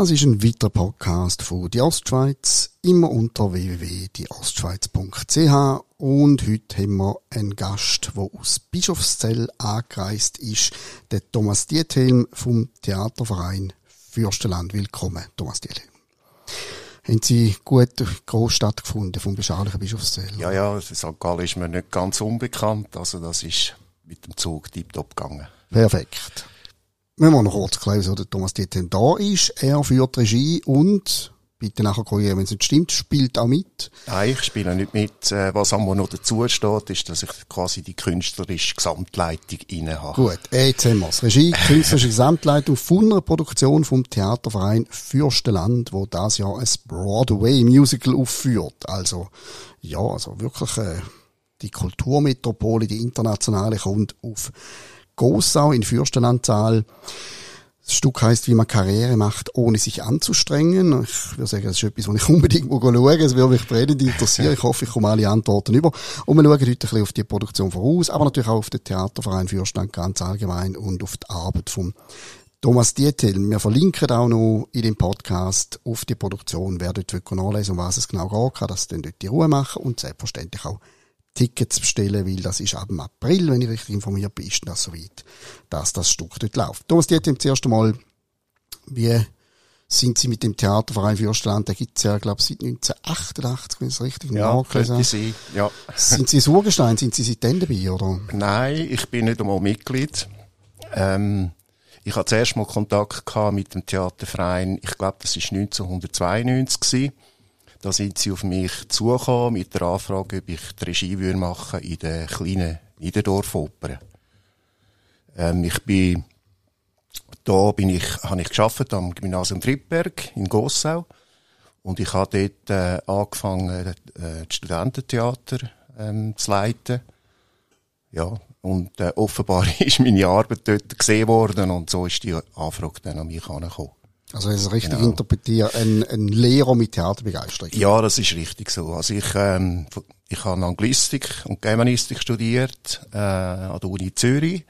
Das ist ein weiterer Podcast von die Ostschweiz, immer unter www.dieostschweiz.ch und heute haben wir einen Gast, der aus Bischofszell angereist ist, der Thomas Diethelm vom Theaterverein Fürstenland. Willkommen, Thomas Diethelm. Haben Sie gut Großstadt gefunden vom beschaulichen Bischofszell? Ja, ja, St. Gallen ist mir nicht ganz unbekannt, also das ist mit dem Zug tiptop gegangen. Perfekt. Wenn wir noch kurz klären, wieso der Thomas Diethelm da ist. Er führt Regie und, bitte nachher korrigieren, wenn es nicht stimmt, spielt auch mit. Nein, ich spiele nicht mit. Äh, was einmal noch dazu steht, ist, dass ich quasi die künstlerische Gesamtleitung inne habe. Gut, jetzt haben wir's. Regie, künstlerische Gesamtleitung von einer Produktion vom Theaterverein Fürstenland, wo das Jahr ein Broadway-Musical aufführt. Also, ja, also wirklich äh, die Kulturmetropole, die internationale, kommt auf Gossau in Fürstenlandzahl. Das Stück heißt, wie man Karriere macht, ohne sich anzustrengen. Ich würde sagen, das ist etwas, was ich unbedingt schauen Es würde mich brennend interessieren. Ich hoffe, ich komme alle Antworten über. Und wir schauen heute ein bisschen auf die Produktion voraus, aber natürlich auch auf den Theaterverein Fürstenland ganz allgemein und auf die Arbeit vom Thomas Dietel. Wir verlinken auch noch in dem Podcast auf die Produktion. Wer dort nachlesen um was es genau geht, kann das dann dort die Ruhe machen und selbstverständlich auch Tickets bestellen, weil das ist ab dem April, wenn ich richtig informiert bin, ist das soweit, dass das Stück dort läuft. Thomas Dieter, zuerst einmal, wie sind Sie mit dem Theaterverein Fürstenland, der gibt's ja, glaube ich, seit 1988, wenn ich es richtig ja, nachgelesen habe. Ja. Sind Sie Surgestein, sind Sie seitdem dabei, oder? Nein, ich bin nicht einmal Mitglied. Ähm, ich hatte zuerst mal Kontakt gehabt mit dem Theaterverein, ich glaube, das war 1992 gewesen. Da sind sie auf mich zugekommen mit der Anfrage, ob ich die Regie würde machen in der kleinen Niederdorfoper. Ähm, ich bin, da bin ich, habe ich geschafft am Gymnasium Trippberg in Gossau. Und ich habe dort äh, angefangen, äh, das Studententheater ähm, zu leiten. Ja, und äh, offenbar ist meine Arbeit dort gesehen worden und so ist die Anfrage dann an mich angekommen. Also wenn ich es richtig genau. interpretiere, ein, ein Lehrer mit Theaterbegeisterung. Ja, das ist richtig so. Also ich, ähm, ich habe Anglistik und Germanistik studiert äh, an der Uni Zürich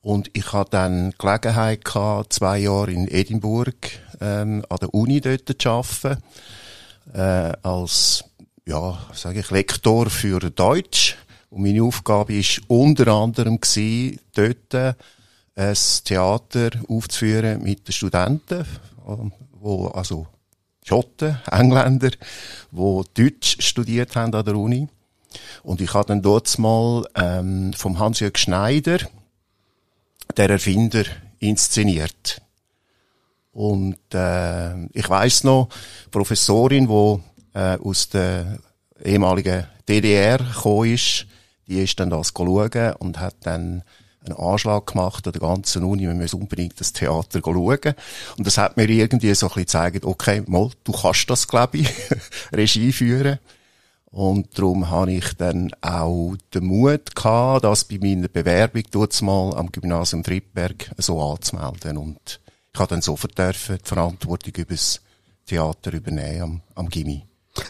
und ich hatte dann Gelegenheit gehabt, zwei Jahre in Edinburgh ähm, an der Uni dort zu arbeiten äh, als ja, sage ich Lektor für Deutsch und meine Aufgabe ist unter anderem gewesen, dort ein Theater aufzuführen mit den Studenten, wo, also Schotten, Engländer, wo Deutsch studiert haben an der Uni. Und ich habe dann dort mal ähm, vom Hans-Jörg Schneider, der Erfinder, inszeniert. Und äh, ich weiß noch, Professorin, wo äh, aus der ehemaligen DDR gekommen ist, die ist dann das schauen und hat dann einen Anschlag gemacht an der ganzen Uni, wir müssen unbedingt das Theater schauen. Und das hat mir irgendwie so ein bisschen gezeigt, okay, mal, du kannst das, glaube ich, Regie führen. Und darum habe ich dann auch den Mut gehabt, das bei meiner Bewerbung mal am Gymnasium Friedberg so anzumelden. Und ich habe dann sofort dürfen die Verantwortung über das Theater übernehmen am, am Gimmi.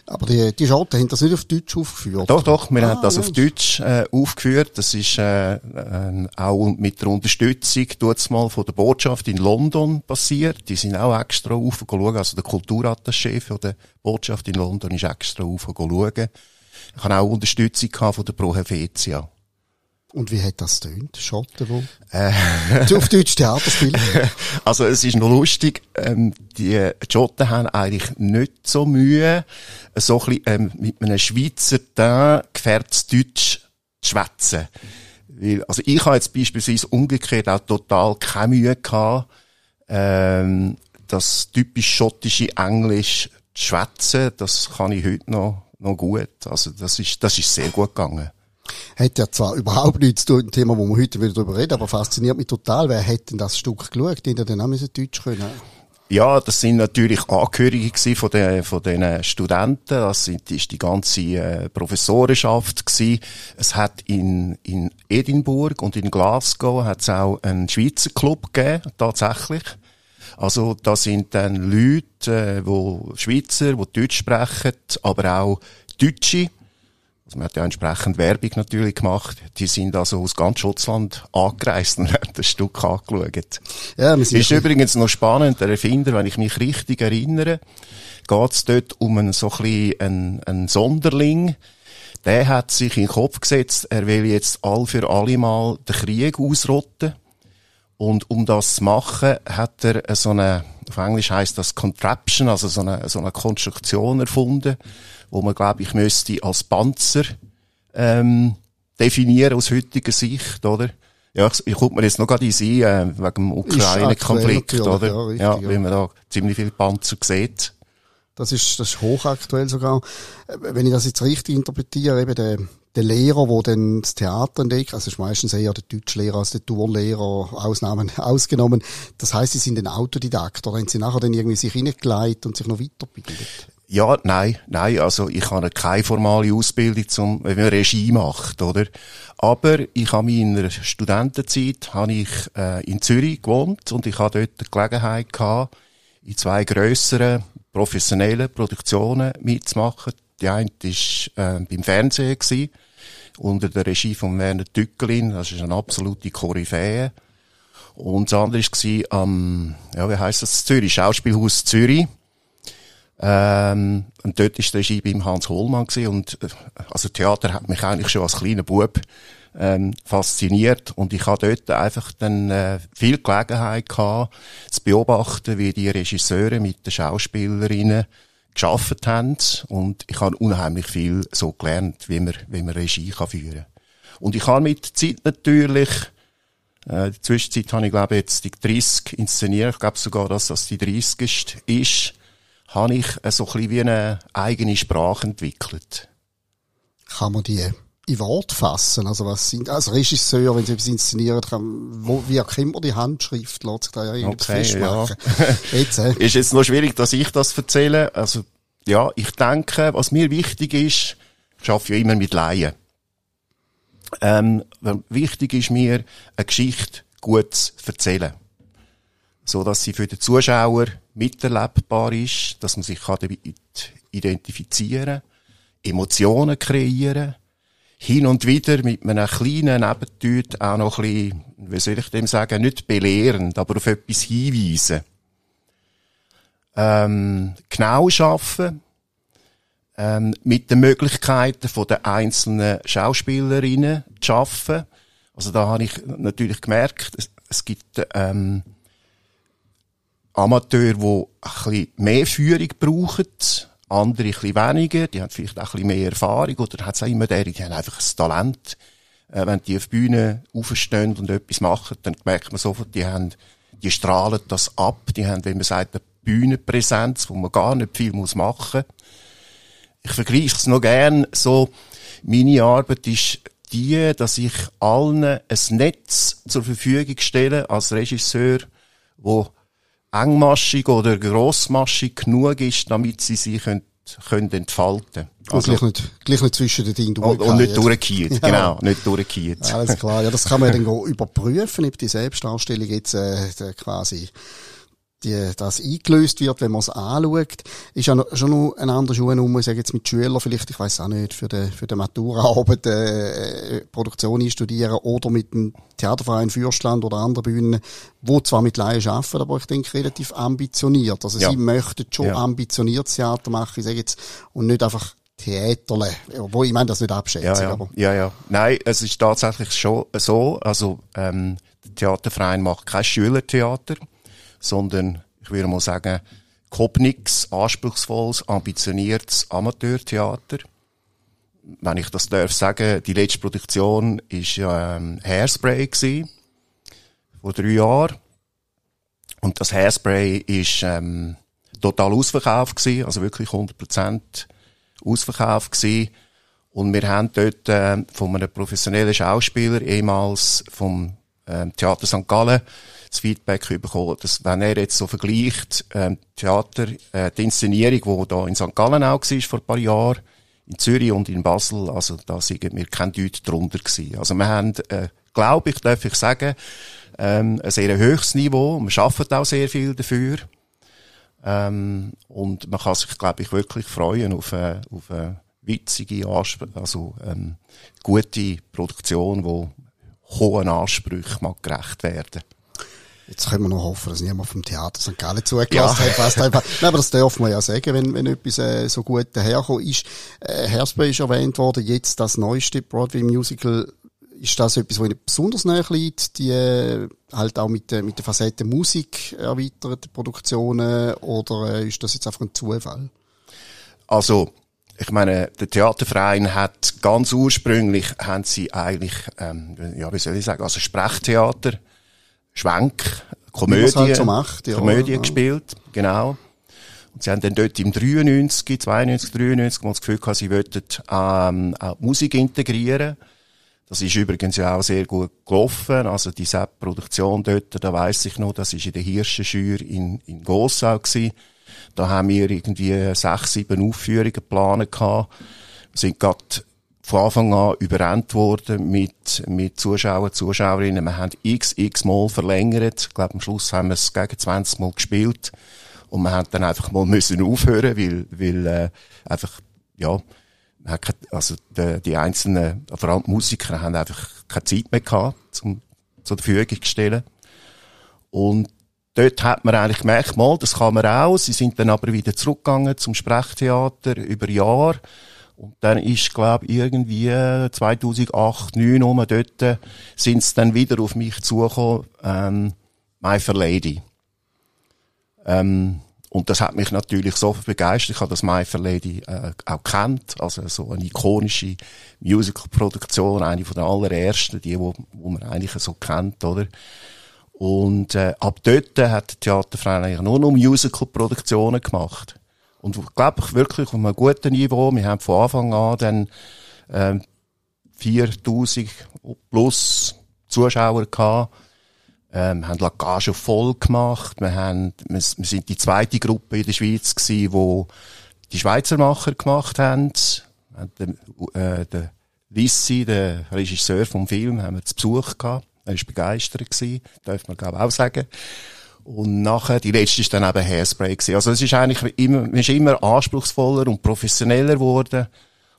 Aber die, die Schotten haben das nicht auf Deutsch aufgeführt? Doch, doch, wir ah, haben das ja. auf Deutsch äh, aufgeführt. Das ist äh, äh, auch mit der Unterstützung tut's mal von der Botschaft in London passiert. Die sind auch extra aufgeschaut. Also der Kulturattaché von der Botschaft in London ist extra aufgeschaut. Ich habe auch Unterstützung von der Pro Helvetia. Und wie hat das tönt? Schotten wo? Äh, auf Deutsch Theater spielen? Also es ist noch lustig, ähm, die Schotten haben eigentlich nicht so Mühe, so ein bisschen, ähm, mit einem Schweizer Teint gefährtes Deutsch zu schwätzen. Weil, also ich habe jetzt beispielsweise umgekehrt auch total keine Mühe gehabt, ähm, das typisch schottische Englisch zu schwätzen. Das kann ich heute noch, noch gut. Also das ist, das ist sehr gut gegangen. Hat ja zwar überhaupt nichts zu tun, ein Thema, wo wir heute wieder drüber reden, aber fasziniert mich total. Wer hätte denn das Stück geschaut? Die hätten dann auch müssen Deutsch können. Ja, das sind natürlich Angehörige von den, von den Studenten. Das sind, ist die ganze äh, Professorenschaft gewesen. Es hat in, in Edinburgh und in Glasgow hat es auch einen Schweizer Club gegeben, tatsächlich. Also, da sind dann Leute, äh, wo Schweizer, die Deutsch sprechen, aber auch Deutsche, Also man hat ja entsprechend Werbung natürlich gemacht. Die sind also aus ganz Schutzland angereist und haben das Stück angeschaut. Ja, ist übrigens noch spannend, der Erfinder, wenn ich mich richtig erinnere, geht es dort um einen, so ein einen, einen Sonderling, der hat sich in den Kopf gesetzt, er will jetzt all für alle Mal den Krieg ausrotten. Und um das zu machen, hat er so eine, auf Englisch heißt das Contraption, also so eine, so eine Konstruktion erfunden, wo man, glaube ich, müsste als Panzer ähm, definieren aus heutiger Sicht, oder? Ja, ich, ich gucke mir jetzt noch gerade in sie, äh, wegen dem Ukraine-Konflikt, oder? Ja, richtig, ja, weil man da ziemlich viele Panzer sieht. Das ist, das ist hochaktuell sogar. Äh, wenn ich das jetzt richtig interpretiere, eben der, der Lehrer, der dann das Theater entdeckt, also ist meistens eher der Deutschlehrer als der Turnlehrer, Ausnahmen ausgenommen. Das heißt, sie sind ein Autodidakt oder haben sie nachher dann irgendwie sich hineingeleitet und sich noch weiterbildet? Ja, nein, nein, also ich habe keine formale Ausbildung zum, wenn man Regie macht, oder? Aber ich habe in meiner Studentenzeit, habe ich äh, in Zürich gewohnt und ich habe dort die Gelegenheit gehabt, in zwei grösseren professionellen Produktionen mitzumachen. Die eine war äh, beim Fernsehen, gewesen, unter der Regie von Werner Tückelin, das ist eine absolute Koryphäe. Und das andere war am, ja, wie heisst das, Zürich, Schauspielhaus Zürich. Ähm, und dort war die Regie beim Hans Hohlmann gewesen. und, äh, also Theater hat mich eigentlich schon als kleiner Bub ähm, fasziniert und ich habe dort einfach dann äh, viel Gelegenheit gehabt, zu beobachten, wie die Regisseure mit den Schauspielerinnen geschafft haben und ich habe unheimlich viel so gelernt, wie man, wie man Regie kann führen Und ich habe mit der Zeit natürlich äh, in der Zwischenzeit habe ich, glaube jetzt die 30 inszeniert. Ich glaube sogar, dass das die 30. ist. Habe ich so ein bisschen wie eine eigene Sprache entwickelt. Kann man die in Wort fassen? Also was sind, als Regisseur, wenn Sie etwas inszenieren, kann, wo, wie erkennt man die Handschrift? Lässt sich da ja irgendwie okay, festmachen. Ja. jetzt, äh. Ist jetzt noch schwierig, dass ich das erzähle. Also, ja, ich denke, was mir wichtig ist, ich arbeite ja immer mit Laien. Ähm, wichtig ist mir, eine Geschichte gut zu erzählen. So, dass sie für den Zuschauer miterlebbar ist, dass man sich damit identifizieren kann, Emotionen kreieren, hin und wieder mit einem kleinen Nebentüt auch noch ein bisschen, wie soll ich dem sagen, nicht belehrend, aber auf etwas hinweisen. Ähm, genau schaffen, ähm, mit den Möglichkeiten von der einzelnen Schauspielerinnen zu arbeiten. Also da habe ich natürlich gemerkt, es, es gibt ähm, Amateure, die ein bisschen mehr Führung brauchen, andere ein bisschen weniger, die haben vielleicht auch ein mehr Erfahrung oder hat es auch immer der, die haben einfach ein Talent. Äh, wenn die auf die Bühne aufstehen und etwas machen, dann merkt man sofort, die haben, die strahlen das ab, die haben, wie man sagt, eine Bühnenpräsenz, wo man gar nicht viel muss machen. Ich vergleiche es noch gern so, meine Arbeit ist die, dass ich allen ein Netz zur Verfügung stelle als Regisseur, wo engmaschig oder grossmaschig genug ist, damit sie sich können, können entfalten also, gleich, nicht, gleich nicht zwischen den Dingen durch. Und, und nicht durchgehen, ja. genau, nicht durchgehen. Alles klar, ja, das kann man dann überprüfen, ob die Selbstdarstellung jetzt äh, quasi die, das eingelöst wird, wenn man es anschaut, ist ja noch, schon noch ein anderer Schuhnummer, ich sage jetzt mit Schülern vielleicht, ich weiß auch nicht, für die, für die Maturaarbeit äh, Produktion einstudieren oder mit dem Theaterverein Fürstland oder anderen Bühnen, wo zwar mit Laien arbeiten, aber ich denke relativ ambitioniert. Also ja. sie möchten schon ja. ambitioniert Theater machen, ich sage jetzt, und nicht einfach Theaterle, wo ich meine das nicht abschätze. Ja, ja. Aber. ja, ja. Nein, es ist tatsächlich schon so, also ähm, der Theaterverein macht kein Schülertheater, sondern ich würde mal sagen, Kopniks, anspruchsvolles, ambitioniertes Amateurtheater. Wenn ich das darf sagen, die letzte Produktion war ähm, Hairspray gewesen, vor drei Jahren. Und das Hairspray ist ähm, total ausverkauft gewesen, also wirklich 100% ausverkauft gewesen. Und wir haben dort äh, von einem professionellen Schauspieler, ehemals vom äh, Theater St. Gallen, das Feedback bekommen, dass wenn er jetzt so vergleicht, ähm, Theater, äh, die Inszenierung, die da in St. Gallen auch war vor ein paar Jahren, in Zürich und in Basel, also da sind wir kein Deut drunter gewesen. Also wir haben, äh, glaube ich, darf ich sagen, ähm, ein sehr höchstes Niveau. Wir schaffen auch sehr viel dafür. Ähm, und man kann sich, glaube ich, wirklich freuen auf, äh, auf äh, witzige, also ähm, gute Produktion, wo hohen Ansprüchen mag gerecht werden. Jetzt können wir noch hoffen, dass niemand vom Theater St. Gallen zugelassen ja. hat. Nein, aber das dürfen wir ja sagen, wenn, wenn etwas äh, so gut daherkommt ist. Äh, Hairspray ist erwähnt worden, jetzt das neueste Broadway-Musical. Ist das etwas, was Ihnen besonders näher liegt? Die äh, halt auch mit, äh, mit der Facette Musik erweiterte Produktionen? Oder äh, ist das jetzt einfach ein Zufall? Also, ich meine, der Theaterverein hat ganz ursprünglich, haben sie eigentlich, ähm, ja, wie soll ich sagen, also Sprechtheater, Schwenk, Komödie, halt so macht, ja, Komödie ja. gespielt, genau. Und sie haben dann dort im 93, 92, 93 mal das Gefühl gehabt, sie wollten ähm, auch Musik integrieren. Das ist übrigens ja auch sehr gut gelaufen. Also die Sepp-Produktion dort, da weiss ich noch, das ist in der Hirschenschür in, in Gossau gewesen. Da haben wir irgendwie sechs, sieben Aufführungen geplant gehabt. Wir sind gerade von Anfang an überrennt worden mit, mit Zuschauern, Zuschauerinnen. Wir haben x, x Mal verlängert. Ich glaube, am Schluss haben wir es gegen 20 Mal gespielt. Und wir haben dann einfach mal müssen aufhören, weil, weil, äh, einfach, ja, also die, die einzelnen, vor allem die Musiker haben einfach keine Zeit mehr gehabt, zum, zur Verfügung zu stellen. Und dort hat man eigentlich gemerkt, mal, das kann man auch. Sie sind dann aber wieder zurückgegangen zum Sprechtheater über Jahre. Und dann ist, glaube irgendwie 2008, 2009 um dort, sind sie dann wieder auf mich zugekommen, ähm, My Fair Lady. Ähm, und das hat mich natürlich so begeistert. Ich habe das My Fair Lady äh, auch kennt, also so eine ikonische Musical-Produktion, eine von den allerersten, die, wo, wo man eigentlich so kennt, oder? Und äh, ab dort hat der Theaterverein eigentlich nur noch Musical-Produktionen gemacht. Und glaube ich wirklich auf einem guten Niveau. Wir haben von Anfang an dann äh, 4000 plus Zuschauer gehabt. Ähm, haben Lagage voll gemacht. Wir, haben, wir, wir sind die zweite Gruppe in der Schweiz gewesen, wo die Schweizer Macher gemacht haben. Den, äh, der Lissi, der Regisseur vom Film, haben wir zu Besuch gehabt. Er war begeistert gewesen, darf man glaube auch sagen. Und nachher, die letzte ist dann eben Hairspray gewesen. Also es ist eigentlich immer, man ist immer anspruchsvoller und professioneller geworden.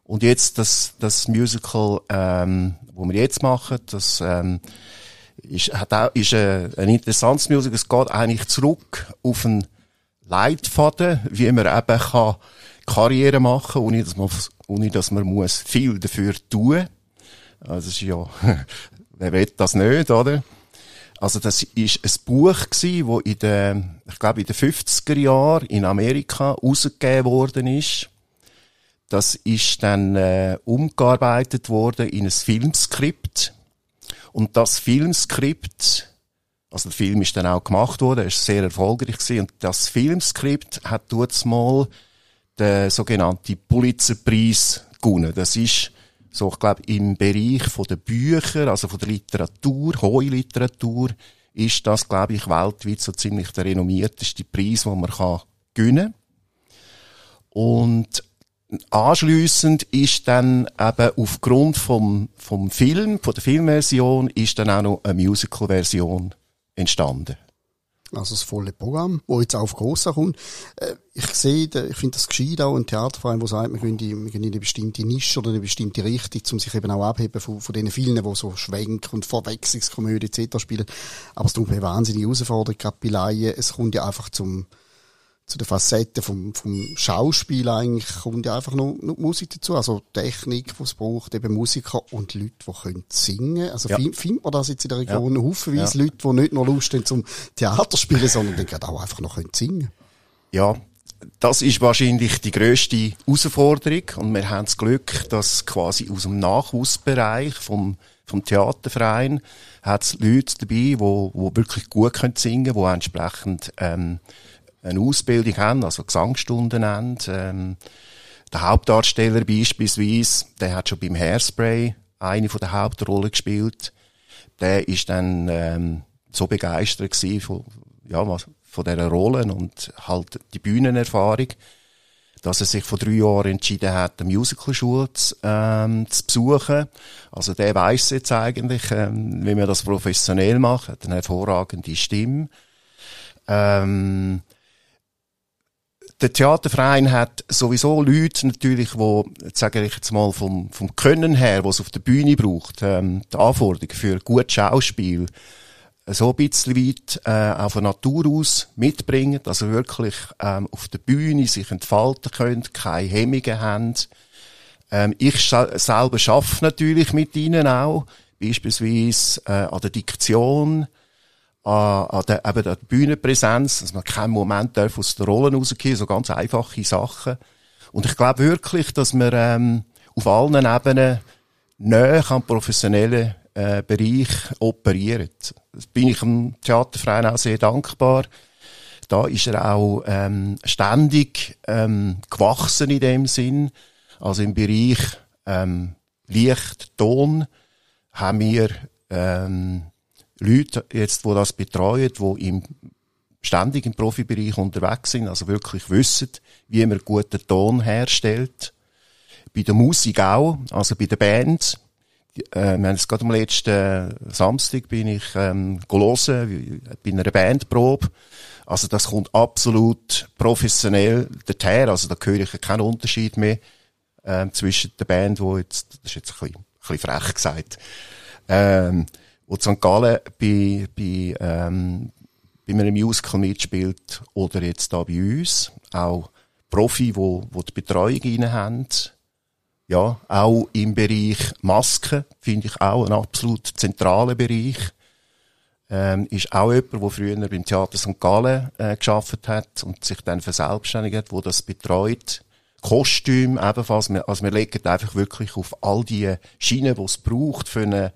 Und jetzt das, das Musical, ähm, wo wir jetzt machen, das, ähm, ist, hat auch, ist ein, ein interessantes Musical. Es geht eigentlich zurück auf einen Leitfaden, wie man eben kann Karriere machen, ohne dass man, ohne dass man muss viel dafür tun. Also, das ist ja, wer will das nicht, oder? Also das ist ein Buch gewesen, wo in den, ich glaube in den 50er Jahren in Amerika rausgegeben worden ist. Das ist dann äh, umgearbeitet worden in ein Filmskript. Und das Filmskript, also der Film ist dann auch gemacht worden, ist sehr erfolgreich gewesen. Und das Filmskript hat dort mal den sogenannten Pulitzerpreis gewonnen. Das ist so, ich glaube, im Bereich von den Büchern, also von der Literatur, hohe Literatur, ist das, glaube ich, weltweit so ziemlich der renommierteste Preis, den man kann gewinnen Und anschliessend ist dann eben aufgrund vom, vom Film, von der Filmversion, ist dann auch noch eine Musical-Version entstanden also das volle Programm, wo jetzt auf Grossa kommt. Äh, ich sehe, ich finde das gescheit auch ein Theaterverein, der sagt, wir gehen, in, wir gehen in eine bestimmte Nische oder eine bestimmte Richtung, um sich eben auch abheben von, von den vielen, die so Schwenk und Verwechslungskomödie etc. spielen. Aber es tut mir wahnsinnig Herausforderung, gerade bei Laien. Es kommt ja einfach zum, zu der Facette vom, vom Schauspiel eigentlich kommt ja einfach nur, nur Musik dazu. Also Technik, die es braucht, eben Musiker und Leute, die können singen. Also ja. findet man das jetzt in der Region ja. haufenweise ja. Leute, die nicht nur Lust haben zum Theater spielen, sondern die auch einfach noch können singen. Ja. Das ist wahrscheinlich die grösste Herausforderung und wir haben das Glück, dass quasi aus dem Nachwuchsbereich vom, vom Theaterverein hat es Leute dabei, die, die wirklich gut können singen können, die entsprechend ähm, eine Ausbildung haben, also Gesangsstunden haben. Ähm, der Hauptdarsteller beispielsweise, der hat schon beim Hairspray eine von der Hauptrollen gespielt. Der ist dann ähm, so begeistert gewesen von, ja, von dieser Rollen und halt die Bühnenerfahrung, dass er sich vor drei Jahren entschieden hat, eine Musicalschule zu, ähm, zu besuchen. Also der weiß jetzt eigentlich, ähm, wie man das professionell macht, hat eine hervorragende Stimme. Ähm, der Theaterverein hat sowieso Leute natürlich, wo, sage ich jetzt mal, vom, vom Können her, was auf der Bühne braucht, ähm, die Anforderungen für gutes Schauspiel, so ein bisschen weit äh, auch von Natur aus mitbringen, also wirklich ähm, auf der Bühne sich entfalten können, keine Hemmungen haben. Ähm, ich selber schaffe natürlich mit ihnen auch, beispielsweise äh, an der Diktion, an, an der, eben der Bühnenpräsenz, dass man keinen Moment darf aus der Rolle rausgehen, so ganz einfache Sachen. Und ich glaube wirklich, dass man ähm, auf allen Ebenen näher am professionellen äh, Bereich operiert. Das bin ich dem Theaterverein auch sehr dankbar. Da ist er auch ähm, ständig ähm, gewachsen in dem Sinn. Also im Bereich ähm, Licht, Ton haben wir ähm, Leute jetzt, die das betreuen, die im, ständig im Profibereich unterwegs sind, also wirklich wissen, wie man guten Ton herstellt. Bei der Musik auch, also bei der Band. Äh, wir haben es gerade am letzten Samstag bin ich ähm, gelesen, bei einer Bandprobe. Also das kommt absolut professionell daher. Also da höre ich keinen Unterschied mehr ähm, zwischen der Band, wo jetzt, das ist jetzt ein bisschen, ein bisschen frech gesagt, ähm, wo St. Gallen bei, bei, ähm, bei einem Musical mitspielt oder jetzt da bei uns. Auch Profi, wo, wo die Betreuung rein haben. Ja, auch im Bereich Masken finde ich auch ein absolut zentraler Bereich. Ähm, ist auch jemand, der früher beim Theater St. Gallen äh, geschafft hat und sich dann verselbstständigt hat, wo das betreut. Kostüm ebenfalls. Also wir legen einfach wirklich auf all die Schienen, die es braucht für eine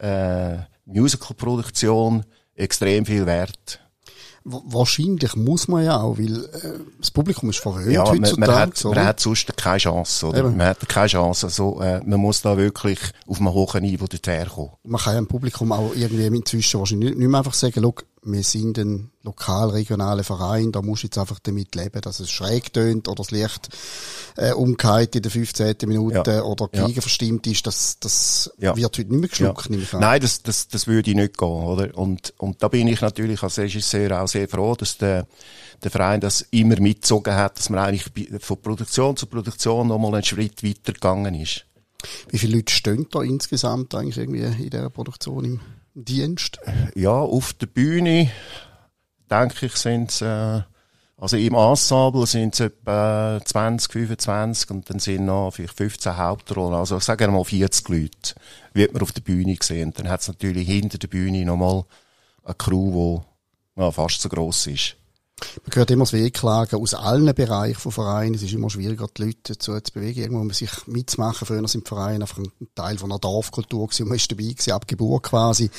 äh, Musical-Produktion extrem viel wert. Wahrscheinlich muss man ja auch, weil äh, das Publikum ist verwöhnt ja, heutzutage. Man, man, hat, man hat sonst keine Chance, oder? Eben. Man hat keine Chance. Also, äh, man muss da wirklich auf einem hohen Niveau dorthin kommen. Man kann ja dem Publikum auch irgendwie inzwischen wahrscheinlich nicht, mehr einfach sagen, wir sind ein lokal-regionaler Verein, da musst du jetzt einfach damit leben, dass es schräg tönt oder das Licht äh, umgeht in der 15. Minute ja. oder Geigen ja. verstimmt ist, das, das ja. wird heute nicht mehr geschluckt. Ja. Nein, das, das, das würde nicht gehen, oder? Und, und da bin ich natürlich als Regisseur auch sehr froh, dass der, der Verein das immer mitgezogen hat, dass man eigentlich von Produktion zu Produktion nochmal einen Schritt weiter gegangen ist. Wie viele Leute stehen da insgesamt eigentlich irgendwie in dieser Produktion im Dienst? Ja, auf der Bühne, denke ich, sind es, äh, also im Ensemble sind es etwa 20, 25 und dann sind noch vielleicht 15 Hauptrollen. Also sagen wir mal 40 Leute, wird man auf der Bühne sehen. Dann hat es natürlich hinter der Bühne nochmal eine Crew, die ja, fast so gross ist. Man hört immer das Wehklagen aus allen Bereichen von Vereinen. Es ist immer schwieriger, die Leute zu bewegen, irgendwo um sich mitzumachen. Früher sind Vereine einfach ein Teil von einer Dorfkultur gewesen und man ist dabei gewesen, ab Geburt quasi.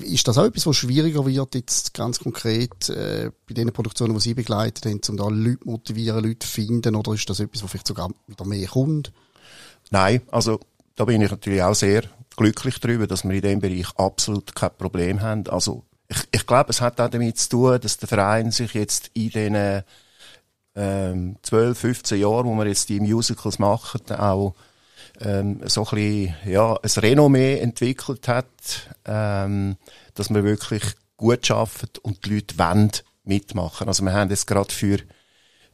Ist das auch etwas, was schwieriger wird, jetzt ganz konkret, äh, bei den Produktionen, die Sie begleitet haben, um da Leute motivieren, Leute finden, oder ist das etwas, was vielleicht sogar wieder mehr kommt? Nein, also, da bin ich natürlich auch sehr glücklich darüber, dass wir in dem Bereich absolut kein Problem haben. Also, ich, ich glaube, es hat auch damit zu tun, dass der Verein sich jetzt in den ähm, 12, 15 Jahren, wo wir jetzt die Musicals machen, auch ähm, so ein bisschen, ja, ein Renommee entwickelt hat, ähm, dass wir wirklich gut arbeiten und die Leute wollen mitmachen. Also wir haben jetzt gerade für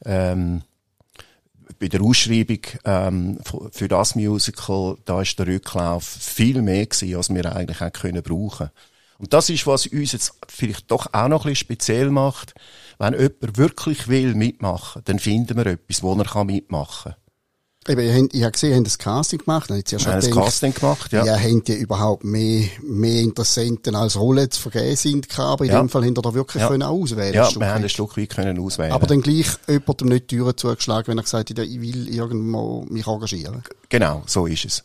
ähm, bei der Ausschreibung ähm, für das Musical, da ist der Rücklauf viel mehr gewesen, als wir eigentlich auch können. Und das ist, was uns jetzt vielleicht doch auch noch ein bisschen speziell macht. Wenn jemand wirklich will mitmachen, dann finden wir etwas, wo er mitmachen kann. Eben, ich habe gesehen, ihr habt das Casting gemacht. Dann ja schon ein Casting gemacht, ja. Ja, habt ihr überhaupt mehr, mehr Interessenten als Rollen zu vergeben sind, aber in ja. dem Fall habt ihr da wirklich ja. können auswählen Ja, wir haben ein Stück weit können auswählen. Aber dann gleich jemandem nicht die Türen zugeschlagen, wenn er gesagt hat, ich will irgendwo mich engagieren. Genau, so ist es.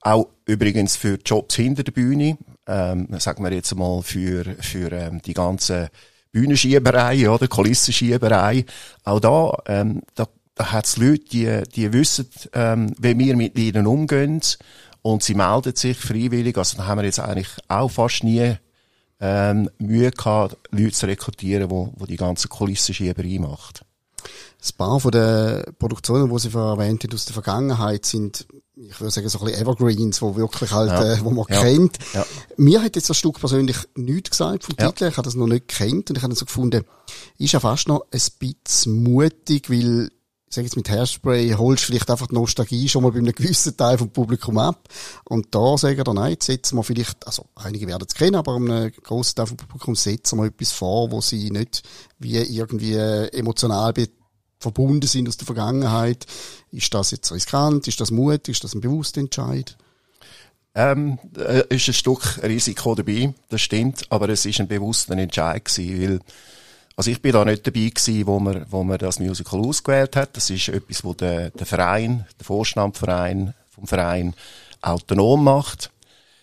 Auch übrigens für Jobs hinter der Bühne, ähm, sagen wir jetzt mal für, für ähm, die ganze Bühnenschieberei oder Kulissenschieberei. Auch da, ähm, da, da hat es Leute, die, die wissen, ähm, wie wir mit ihnen umgehen und sie melden sich freiwillig. Also da haben wir jetzt eigentlich auch fast nie ähm, Mühe gehabt, Leute zu rekrutieren, die, die die ganze Kulissenschieberei macht. Das paar von den Produktionen, die Sie vorher erwähnt haben, aus der Vergangenheit, sind, ich würde sagen, so ein bisschen Evergreens, wo wirklich halt, Ja. äh, wo man Ja. kennt. Ja. Mir hat jetzt das Stück persönlich nichts gesagt vom. Titel. Ich habe das noch nicht kennt und ich habe dann so gefunden, ist ja fast noch ein bisschen mutig, weil, ich sage jetzt mit Hairspray, holst du vielleicht einfach die Nostalgie schon mal bei einem gewissen Teil vom Publikum ab. Und da sagen wir, nein, jetzt setzen wir vielleicht, also einige werden es kennen, aber einem grossen Teil vom Publikum setzen wir etwas vor, wo sie nicht wie irgendwie emotional verbunden sind aus der Vergangenheit. Ist das jetzt riskant? Ist das mutig? Ist das ein bewusster Entscheid? Ähm, äh, ist ein Stück Risiko dabei, das stimmt, aber es ist ein bewusster Entscheid gewesen, weil, also ich bin da nicht dabei gewesen, wo man, wo man das Musical ausgewählt hat. Das ist etwas, wo der, der Verein, der Vorstandverein vom Verein autonom macht.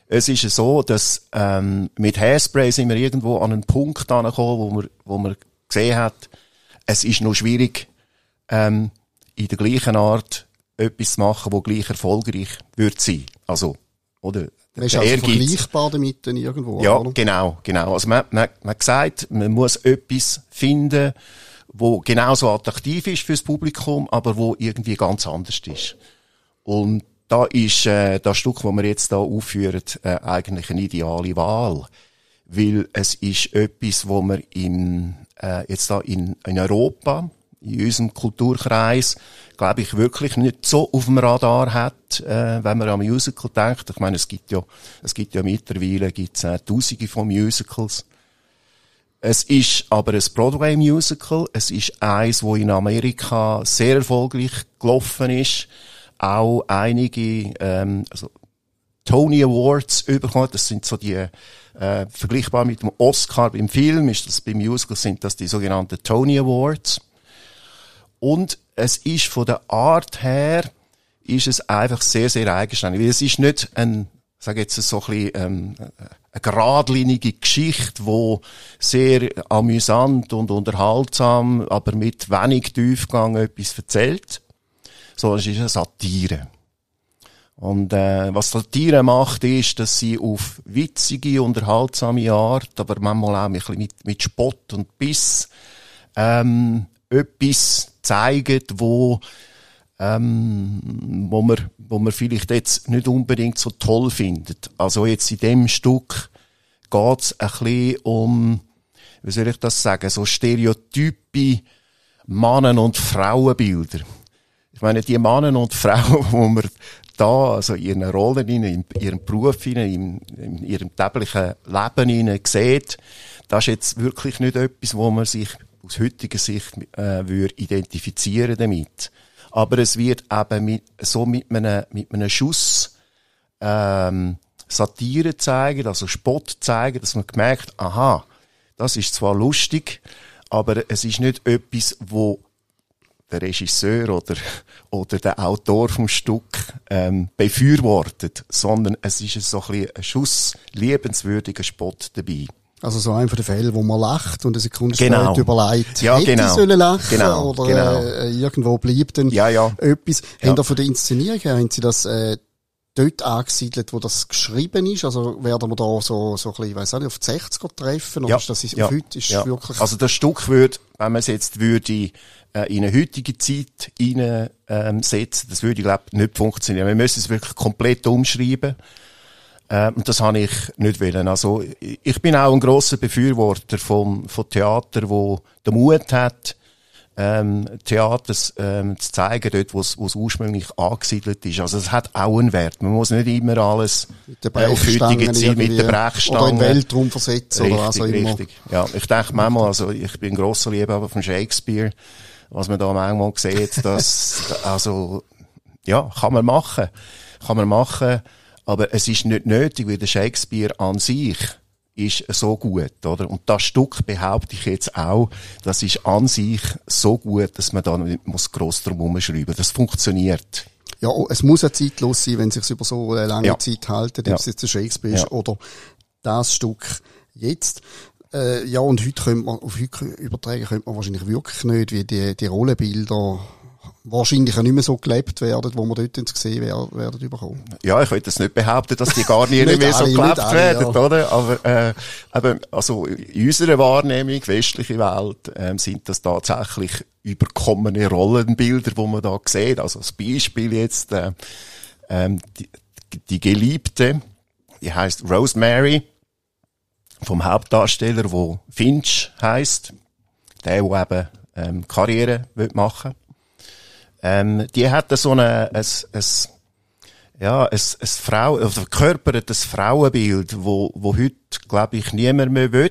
Es ist so, dass ähm, mit Hairspray sind wir irgendwo an einen Punkt angekommen, wo man, wo man gesehen hat, es ist noch schwierig, ähm, in der gleichen Art etwas machen, wo gleich erfolgreich wird sein. Also, oder? Das ist also vergleichbar damit irgendwo, Ja, oder? genau, genau. Also man, man, man gesagt, man muss etwas finden, wo genauso attraktiv ist fürs Publikum, aber wo irgendwie ganz anders ist. Und da ist äh, das Stück, das wir jetzt da aufführen, äh, eigentlich eine ideale Wahl, weil es ist etwas, wo wir im äh, jetzt da in, in Europa in unserem Kulturkreis, glaube ich, wirklich nicht so auf dem Radar hat, äh, wenn man an Musical denkt. Ich meine, es gibt ja, es gibt ja mittlerweile gibt's, äh, Tausende von Musicals. Es ist aber ein Broadway-Musical. Es ist eins, wo in Amerika sehr erfolgreich gelaufen ist. Auch einige, ähm, also Tony Awards bekommen. Das sind so die, äh, vergleichbar mit dem Oscar beim Film, ist das beim Musical sind das die sogenannten Tony Awards. Und es ist von der Art her, ist es einfach sehr, sehr eigenständig. Weil es ist nicht ein, sag jetzt so ein bisschen, ähm, eine geradlinige Geschichte, wo sehr amüsant und unterhaltsam, aber mit wenig Tiefgang etwas erzählt, sondern es ist eine Satire. Und äh, was Satire macht, ist, dass sie auf witzige, unterhaltsame Art, aber manchmal auch ein bisschen mit, mit Spott und Biss ähm, etwas zeigen, wo ähm, wo man wo man vielleicht jetzt nicht unbedingt so toll findet. Also jetzt in dem Stück geht's ein bisschen um, wie soll ich das sagen, so Stereotype Mannen- und Frauenbilder. Ich meine, die Männer und Frauen, wo man da, also in ihren Rollen, in ihrem Beruf, in, in ihrem täglichen Leben sieht, das ist jetzt wirklich nicht etwas, wo man sich aus heutiger Sicht äh, würde identifizieren damit. Aber es wird eben mit, so mit einem, mit einem Schuss ähm, Satire zeigen, also Spott zeigen, dass man gemerkt, aha, das ist zwar lustig, aber es ist nicht etwas, wo der Regisseur oder, oder der Autor vom Stück ähm, befürwortet, sondern es ist so ein, bisschen ein Schuss liebenswürdiger Spott dabei. Also so ein von den Fällen, wo man lacht und eine Sekunde Genau. später überlegt, Ja, hätte genau. ich sollen lachen Genau, oder genau. Äh, irgendwo bleibt dann Ja, ja. etwas. Ja. Haben da von der Inszenierung her, haben Sie das äh, dort angesiedelt, wo das geschrieben ist? Also werden wir da so, so ein bisschen, ich weiss auch nicht, auf die 60er treffen? Oder ist das ist, auf heute ist ja. wirklich... Also das Stück würde, wenn man es jetzt würde äh, in eine heutige Zeit hinein, ähm, setzen, das würde, glaube ich, nicht funktionieren. Wir müssen es wirklich komplett umschreiben. Äh, und das habe ich nicht wollen. Also, ich bin auch ein grosser Befürworter vom, von Theater, wo der Mut hat, ähm, Theater ähm, zu zeigen, dort, wo es ursprünglich angesiedelt ist. Also es hat auch einen Wert. Man muss nicht immer alles äh, auf heutige Zeit mit der Brechstange. Oder den Weltraum versetzen Richtig, oder immer. richtig. Ja, ich denke manchmal, also ich bin ein grosser Liebhaber von Shakespeare, was man da manchmal sieht, das, also, ja, kann man machen. Kann man machen, aber es ist nicht nötig, weil der Shakespeare an sich ist so gut, oder? Und das Stück behaupte ich jetzt auch, das ist an sich so gut, dass man da nicht muss gross drum herumschreiben. Das funktioniert. Ja, oh, es muss ja zeitlos sein, wenn es sich über so eine lange Ja. Zeit halten, ob Ja. es jetzt ein Shakespeare ist Ja. oder das Stück jetzt. Äh, ja, und heute könnte man, auf heute übertragen könnte man wahrscheinlich wirklich nicht, wie die, die Rollenbilder wahrscheinlich auch nicht mehr so gelebt werden, wo wir dort gesehen werden, werden überkommen. Ja, ich will das nicht behaupten, dass die gar nie mehr so gelebt alle, werden, ja. oder? Aber, äh, eben, also, in unserer Wahrnehmung, westliche Welt, ähm, sind das tatsächlich überkommene Rollenbilder, wo man da sieht. Also, das Beispiel jetzt, äh, ähm, die, die Geliebte, die heißt Rosemary, vom Hauptdarsteller, wo Finch heißt, der, der eben ähm, Karriere machen ähm, die hat so eine, ein, ein, ja, ein, ein Frau, oder verkörpert ein Frauenbild, wo, wo heute, glaube ich, niemand mehr will.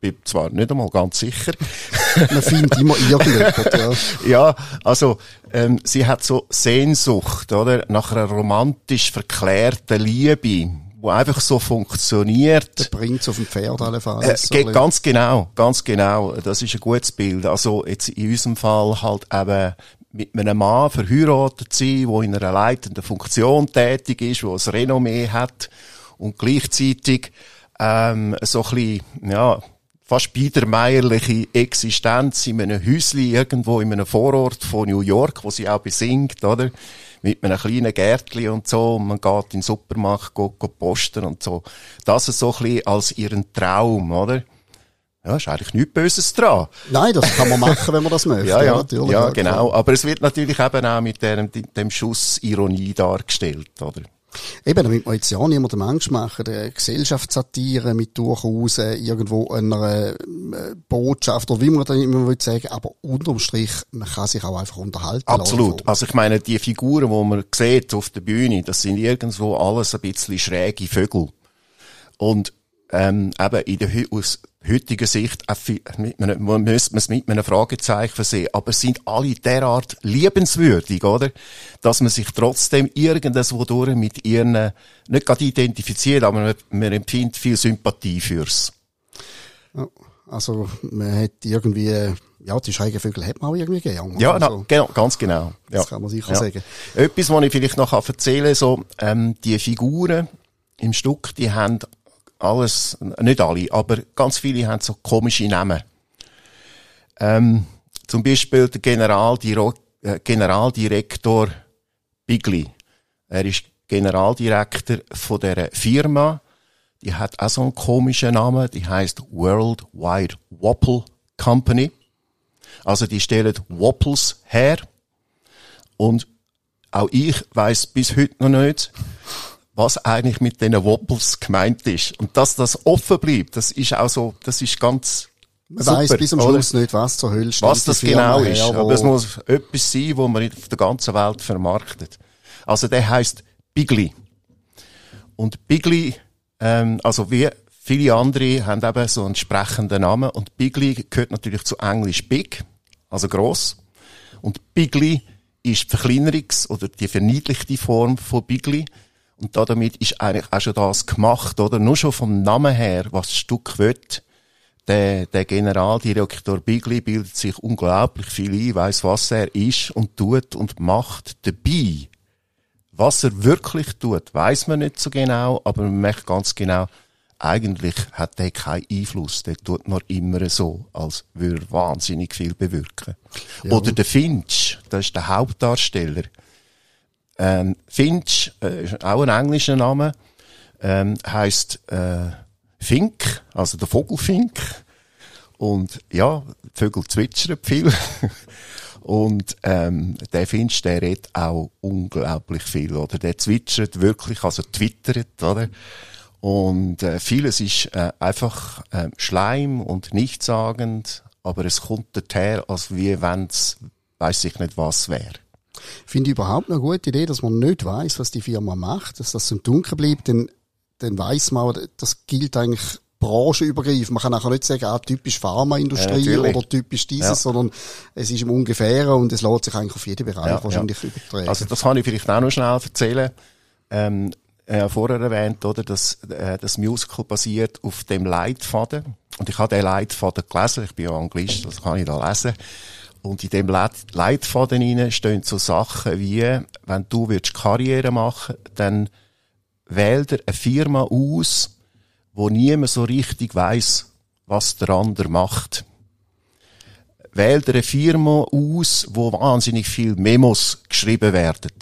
Bin zwar nicht einmal ganz sicher. Man findet immer irgendjemand, ja. ja, also, ähm, sie hat so Sehnsucht, oder? Nach einer romantisch verklärten Liebe wo einfach so funktioniert. Der bringt's auf dem Pferd allenfalls. Äh, so ganz genau, ganz genau. Das ist ein gutes Bild. Also jetzt in unserem Fall halt eben mit einem Mann verheiratet sein, der in einer leitenden Funktion tätig ist, der ein Renommee hat und gleichzeitig ähm, so ein bisschen, ja, fast biedermeierliche Existenz in einem Häusli irgendwo in einem Vorort von New York, wo sie auch besingt, oder? mit einem kleinen Gärtchen und so, und man geht in den Supermarkt, geht, geht posten und so. Das ist so ein bisschen als ihren Traum, oder? Ja, ist eigentlich nichts Böses dran. Nein, das kann man machen, wenn man das möchte. ja, ja, natürlich. Ja, genau. Aber es wird natürlich eben auch mit dem, dem Schuss Ironie dargestellt, oder? Eben, damit wir jetzt ja niemanden Mensch machen, der Gesellschaftssatire mit durchaus äh, irgendwo einer äh, Botschaft, oder wie man dann immer will sagen, aber unterm Strich, man kann sich auch einfach unterhalten. Absolut. Also ich meine, die Figuren, die man sieht auf der Bühne, das sind irgendwo alles ein bisschen schräge Vögel. Und ähm, eben in der, aus heutiger Sicht, man müsste es mit einem Fragezeichen versehen, aber sind alle derart liebenswürdig, oder? Dass man sich trotzdem irgendwo durch mit ihren, nicht gerade identifiziert, aber man, man empfindet viel Sympathie fürs. Also, man hat irgendwie, ja, die Schrägen hat man auch irgendwie gern. Ja, also, na, genau, ganz genau. Ja. Das kann man sicher ja. sagen. Etwas, was ich vielleicht noch erzählen kann, so, ähm, die Figuren im Stück, die haben alles, nicht alle, aber ganz viele haben so komische Namen. Ähm, zum Beispiel der Generaldiro äh, Generaldirektor Bigli. Er ist Generaldirektor von der Firma. Die hat auch so einen komischen Namen. Die heißt Worldwide Wapple Company. Also die stellen Wapples her. Und auch ich weiß bis heute noch nicht, was eigentlich mit diesen Wobbles gemeint ist. Und dass das offen bleibt, das ist auch so, das ist ganz man super, weiss bis zum Schluss nicht, was zur Hölle steht. Was das genau ist. Her, aber es muss etwas sein, wo man auf der ganzen Welt vermarktet. Also der heißt Bigly. Und Bigly, ähm, also wie viele andere haben eben so einen entsprechenden Namen. Und Bigly gehört natürlich zu Englisch Big, also gross. Und Bigly ist die Verkleinerungs- oder die verniedlichte Form von Bigly. Und damit ist eigentlich auch schon das gemacht, oder? Nur schon vom Namen her, was das Stück will. Der, der Generaldirektor Bigli bildet sich unglaublich viel ein, weiss, was er ist und tut und macht dabei. Was er wirklich tut, weiß man nicht so genau, aber man merkt ganz genau, eigentlich hat er keinen Einfluss. Der tut nur immer so, als würde er wahnsinnig viel bewirken. Ja. Oder der Finch, das ist der Hauptdarsteller. Ähm, Finch, äh, ist auch ein englischer Name, ähm, heißt äh, Fink, also der Vogelfink. Und ja, Vögel zwitschern viel. Und ähm, der Finch, der redet auch unglaublich viel, oder? Der zwitschert wirklich, also twittert, oder? Und äh, vieles ist äh, einfach äh, Schleim und nichtssagend, aber es kommt daher, als wie wenn's, weiß ich nicht was wäre. Finde ich überhaupt eine gute Idee, dass man nicht weiß, was die Firma macht, dass das im Dunkeln bleibt, denn dann weiß man, das gilt eigentlich branchenübergreifend. Man kann auch nicht sagen, ah, typisch Pharmaindustrie ja, oder typisch dieses, ja. sondern es ist im Ungefähren und es lässt sich eigentlich auf jeden Bereich ja, wahrscheinlich übertragen. Also das kann ich vielleicht auch noch schnell erzählen. Ähm, äh, vorher erwähnt, oder, dass äh, das Musical basiert auf dem Leitfaden. Und ich habe den Leitfaden gelesen, ich bin ja Anglist, das kann ich da lesen. Und in dem Leitfaden rein stehen so Sachen wie, wenn du willst Karriere machen, dann wähl dir eine Firma aus, wo niemand so richtig weiß, was der andere macht. wählt eine Firma aus, wo wahnsinnig viel Memos geschrieben werden.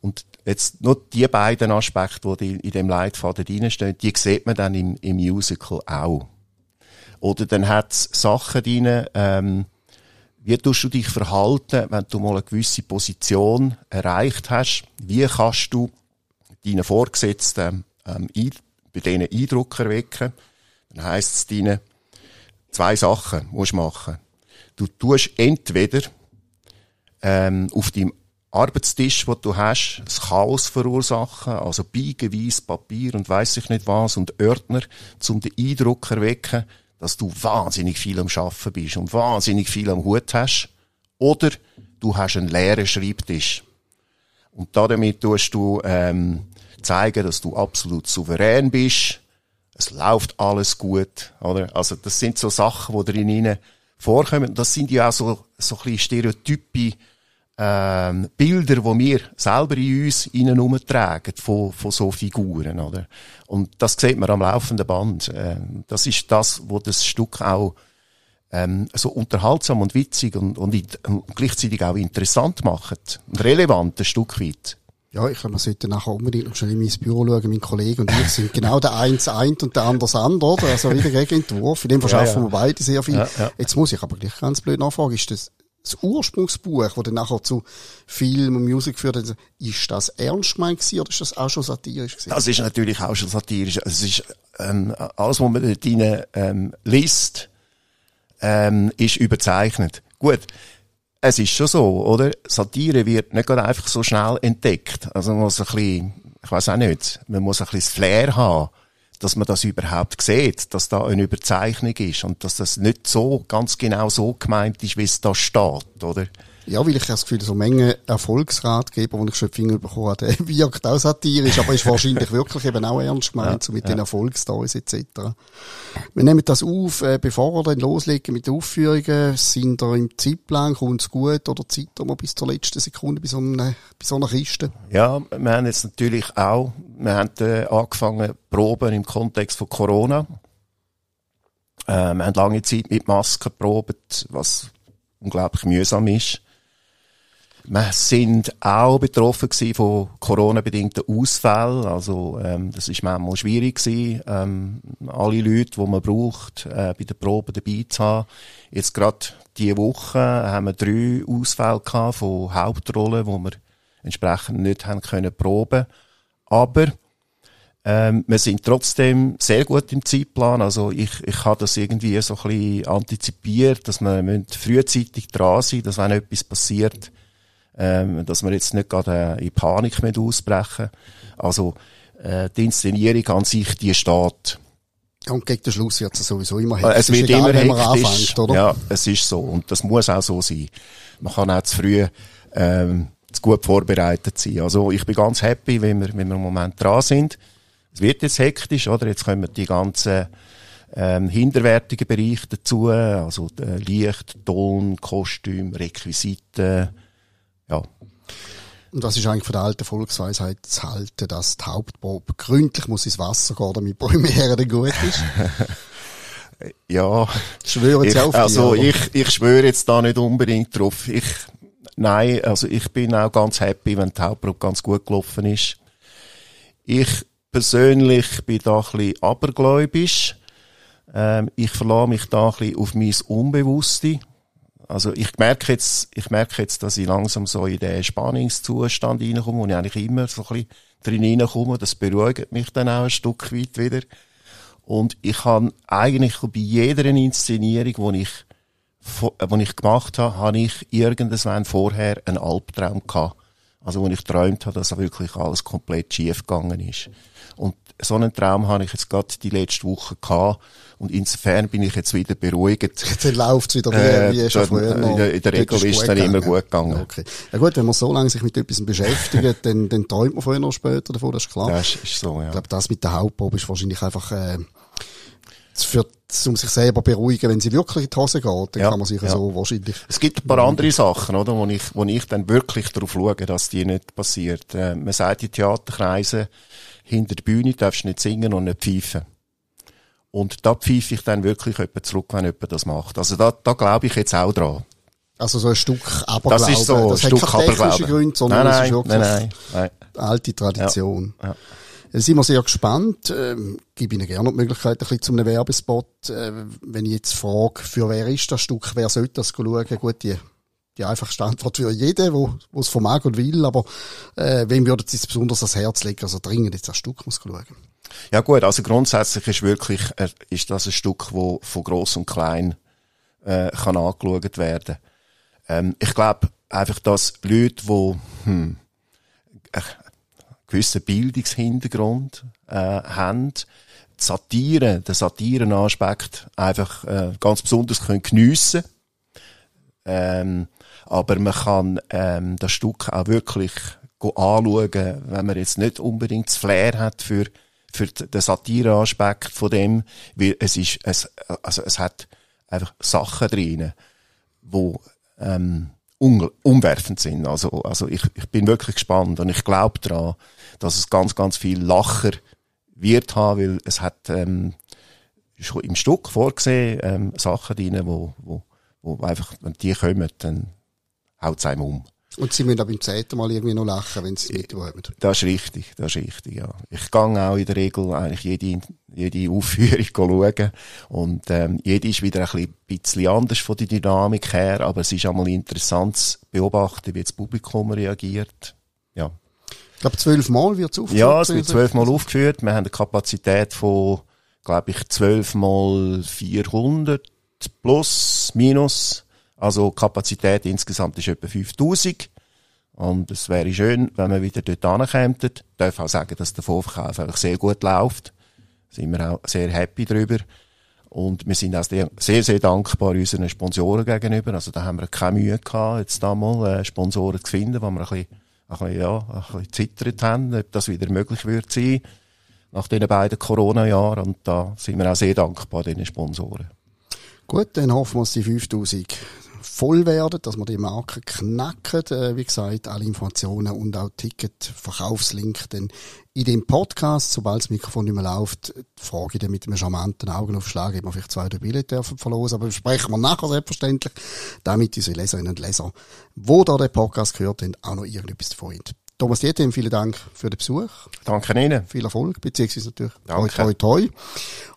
Und jetzt nur die beiden Aspekte, die in dem Leitfaden drinstehen, die sieht man dann im, im Musical auch. Oder dann hat es Sachen drin, ähm, wie tust du dich verhalten, wenn du mal eine gewisse Position erreicht hast? Wie kannst du deinen Vorgesetzten ähm, bei denen Eindruck erwecken? Dann heisst es denen, zwei Sachen musst du machen. Du tust entweder ähm, auf deinem Arbeitstisch, wo du hast, das Chaos verursachen, also Beigeweis, Papier und weiss ich nicht was und Ordner, um den Eindruck erwecken, dass du wahnsinnig viel am Schaffen bist und wahnsinnig viel am Hut hast. Oder du hast einen leeren Schreibtisch. Und damit tust du ähm, zeigen, dass du absolut souverän bist. Es läuft alles gut, oder? Also das sind so Sachen, die drin vorkommen. Das sind ja auch so so ein bisschen Stereotype ähm, Bilder, die wir selber in uns innen umtragen von, von so Figuren, oder? Und das sieht man am laufenden Band. Ähm, das ist das, wo das Stück auch ähm, so unterhaltsam und witzig und, und, und gleichzeitig auch interessant macht. Und relevant ein Stück weit. Ja, ich glaube, man sollte nachher unbedingt noch schnell in mein Büro schauen. Mein Kollege und ich sind genau der eins eint und der andere andere, oder? Also wieder Gegenentwurf. In dem verschaffen ja, ja. wir beide sehr viel. Ja. Jetzt muss ich aber gleich ganz blöd nachfragen. Ist das das Ursprungsbuch, das dann nachher zu Film und Musik geführt ist das ernst gemeint oder ist das auch schon satirisch gewesen? Das ist natürlich auch schon satirisch. Es ist, ähm, alles, was man dort rein, ähm, liest, ähm, ist überzeichnet. Gut. Es ist schon so, oder? Satire wird nicht gerade einfach so schnell entdeckt. Also man muss ein bisschen, ich weiß auch nicht, man muss ein bisschen das Flair haben dass man das überhaupt sieht, dass da eine Überzeichnung ist und dass das nicht so ganz genau so gemeint ist, wie es da steht, oder? Ja, weil ich das Gefühl, so Menge Erfolgsratgeber, die ich schon Finger bekommen habe, der wirkt auch satirisch, aber ist wahrscheinlich wirklich eben auch ernst gemeint, so mit ja. den Erfolgsstories etc. Wir nehmen das auf, äh, bevor wir dann loslegen mit den Aufführungen, sind wir im Zeitplan, kommt es gut oder Zeit wir bis zur letzten Sekunde bei so, einer, bei so einer Kiste? Ja, wir haben jetzt natürlich auch, wir haben äh, angefangen, Proben im Kontext von Corona. Äh, wir haben lange Zeit mit Masken probiert, was unglaublich mühsam ist. Wir sind auch betroffen von Corona-bedingten Ausfällen. Also, ähm, das ist manchmal schwierig gewesen, ähm, alle Leute, die man braucht, äh, bei der Probe dabei zu haben. Jetzt gerade diese Woche haben wir drei Ausfälle gehabt von Hauptrollen, wo wir entsprechend nicht haben können proben. Aber, ähm, wir sind trotzdem sehr gut im Zeitplan. Also ich, ich habe das irgendwie so ein bisschen antizipiert, dass wir frühzeitig dran sein dass wenn etwas passiert, ähm, dass wir jetzt nicht gerade äh, in Panik mehr ausbrechen. Also äh, die Inszenierung an sich, die steht. Und gegen den Schluss wird es sowieso immer hektisch. Es wird immer egal, hektisch. Anfängt, oder? Ja, es ist so. Und das muss auch so sein. Man kann auch zu früh ähm, zu gut vorbereitet sein. Also ich bin ganz happy, wenn wir, wenn wir im Moment dran sind. Es wird jetzt hektisch, oder? Jetzt kommen die ganzen ähm, hinterwertigen Bereiche dazu, also äh, Licht, Ton, Kostüm, Requisiten, ja. Und das ist eigentlich von der alten Volksweisheit zu halten, dass die Hauptprobe gründlich muss ins Wasser gehen, damit Premiere dann gut ist. ja. Schwören Sie ich, auf die, Also ich, ich schwöre jetzt da nicht unbedingt drauf. Ich, nein, also ich bin auch ganz happy, wenn die Hauptprobe ganz gut gelaufen ist. Ich persönlich bin da ein bisschen abergläubisch. Ähm, ich verlasse mich da ein bisschen auf mein Unbewusste. Also ich merke jetzt, ich merke jetzt, dass ich langsam so in den Spannungszustand reinkomme, wo ich eigentlich immer so ein bisschen drin reinkomme. Das beruhigt mich dann auch ein Stück weit wieder. Und ich habe eigentlich bei jeder Inszenierung, die ich, die ich gemacht habe, habe ich irgendwann vorher einen Albtraum gehabt. Also, wo ich geträumt habe, dass wirklich alles komplett schief gegangen ist. Und so einen Traum habe ich jetzt gerade die letzte Woche gehabt. Und insofern bin ich jetzt wieder beruhigt. Jetzt läuft es wieder wie, wie äh, schon früher noch. In der, in der Regel ist es dann immer gut gegangen. Okay. Ja gut, wenn man so lange sich mit etwas beschäftigt, dann, dann träumt man früher oder später davon, das ist klar. Das ist so, ja. Ich glaube, das mit der Hauptprobe ist wahrscheinlich einfach, äh, für, um sich selber beruhigen, wenn sie wirklich in die Hose geht, dann ja, kann man sich ja. so wahrscheinlich. Es gibt ein paar andere Sachen, oder, wo ich, wo ich dann wirklich darauf schaue, dass die nicht passiert. Äh, man sagt in Theaterkreisen, hinter der Bühne darfst du nicht singen und nicht pfeifen. Und da pfeife ich dann wirklich jemand zurück, wenn jemand das macht. Also da, da glaube ich jetzt auch dran. Also so ein Stück Aberglaube. Das ist so ein das Stück hat keine Aberglaube. Gründe, sondern Nein, es ist nein, wirklich nein, nein, nein. alte Tradition. Ja, ja. Jetzt sind wir sehr gespannt. Ähm, gebe Ihnen gerne noch die Möglichkeit, ein bisschen zu einem Werbespot. Äh, wenn ich jetzt frage, für wer ist das Stück, wer sollte das schauen? Gut, die, die einfachste Antwort für jeden, wo, wo es vermag und will, aber äh, wem würde es jetzt besonders ans Herz legen, also dringend jetzt das Stück muss schauen? Ja gut, also grundsätzlich ist wirklich, äh, ist das ein Stück, wo von gross und klein äh, kann angeschaut werden. Ähm, ich glaube einfach, dass Leute, die hm, gewissen Bildungshintergrund äh, haben, die Satire, den Satirenaspekt einfach äh, ganz besonders können geniessen. Ähm, aber man kann ähm, das Stück auch wirklich anschauen, wenn man jetzt nicht unbedingt das Flair hat für für den Satireaspekt von dem, weil es ist, es, also es hat einfach Sachen drin, wo ähm, umwerfend sind. Also, also ich, ich bin wirklich gespannt und ich glaube daran, dass es ganz, ganz viel Lacher wird haben, weil es hat ähm, schon im Stück vorgesehen ähm, Sachen drin, wo, wo, wo einfach, wenn die kommen, dann haut es einem um. Und Sie müssen auch beim zweiten Mal irgendwie noch lachen, wenn Sie es mitbekommen. Das ist richtig, das ist richtig, ja. Ich gehe auch in der Regel eigentlich jede, jede Aufführung schauen. Und, ähm, jede ist wieder ein bisschen anders von der Dynamik her, aber es ist einmal interessant zu beobachten, wie das Publikum reagiert. Ja. Ich glaube, zwölfmal wird es aufgeführt. Ja, es wird zwölfmal aufgeführt. Wir haben eine Kapazität von, glaube ich, zwölf mal 400 plus, minus. Also Kapazität insgesamt ist etwa 5000. Und es wäre schön, wenn wir wieder dort ankämen. Ich darf auch sagen, dass der Vorverkauf einfach sehr gut läuft. Sind wir auch sehr happy drüber. Und wir sind auch sehr, sehr, dankbar unseren Sponsoren gegenüber. Also da haben wir keine Mühe gehabt, jetzt da mal äh, Sponsoren zu finden, wo wir ein bisschen, ein bisschen, ja, ein bisschen zittert haben, ob das wieder möglich wird sein nach den beiden Corona-Jahren. Und da sind wir auch sehr dankbar, diesen Sponsoren. Gut, dann hoffen wir, dass die 5000 voll werden, dass wir die Marke knacken. Äh, wie gesagt, alle Informationen und auch Ticket-Verkaufslink dann in dem Podcast. Sobald das Mikrofon nicht mehr läuft, frage ich dann mit einem charmanten Augenaufschlag, ob wir vielleicht zwei, drei Billette dürfen verlosen. Aber besprechen wir nachher selbstverständlich, damit unsere Leserinnen und Leser, wo da der Podcast gehört haben, auch noch irgendetwas davon haben. Thomas Dietem, vielen Dank für den Besuch. Danke Ihnen. Viel Erfolg, beziehungsweise natürlich Danke. toi, toi, toi.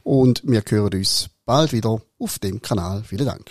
Und wir hören uns bald wieder auf dem Kanal. Vielen Dank.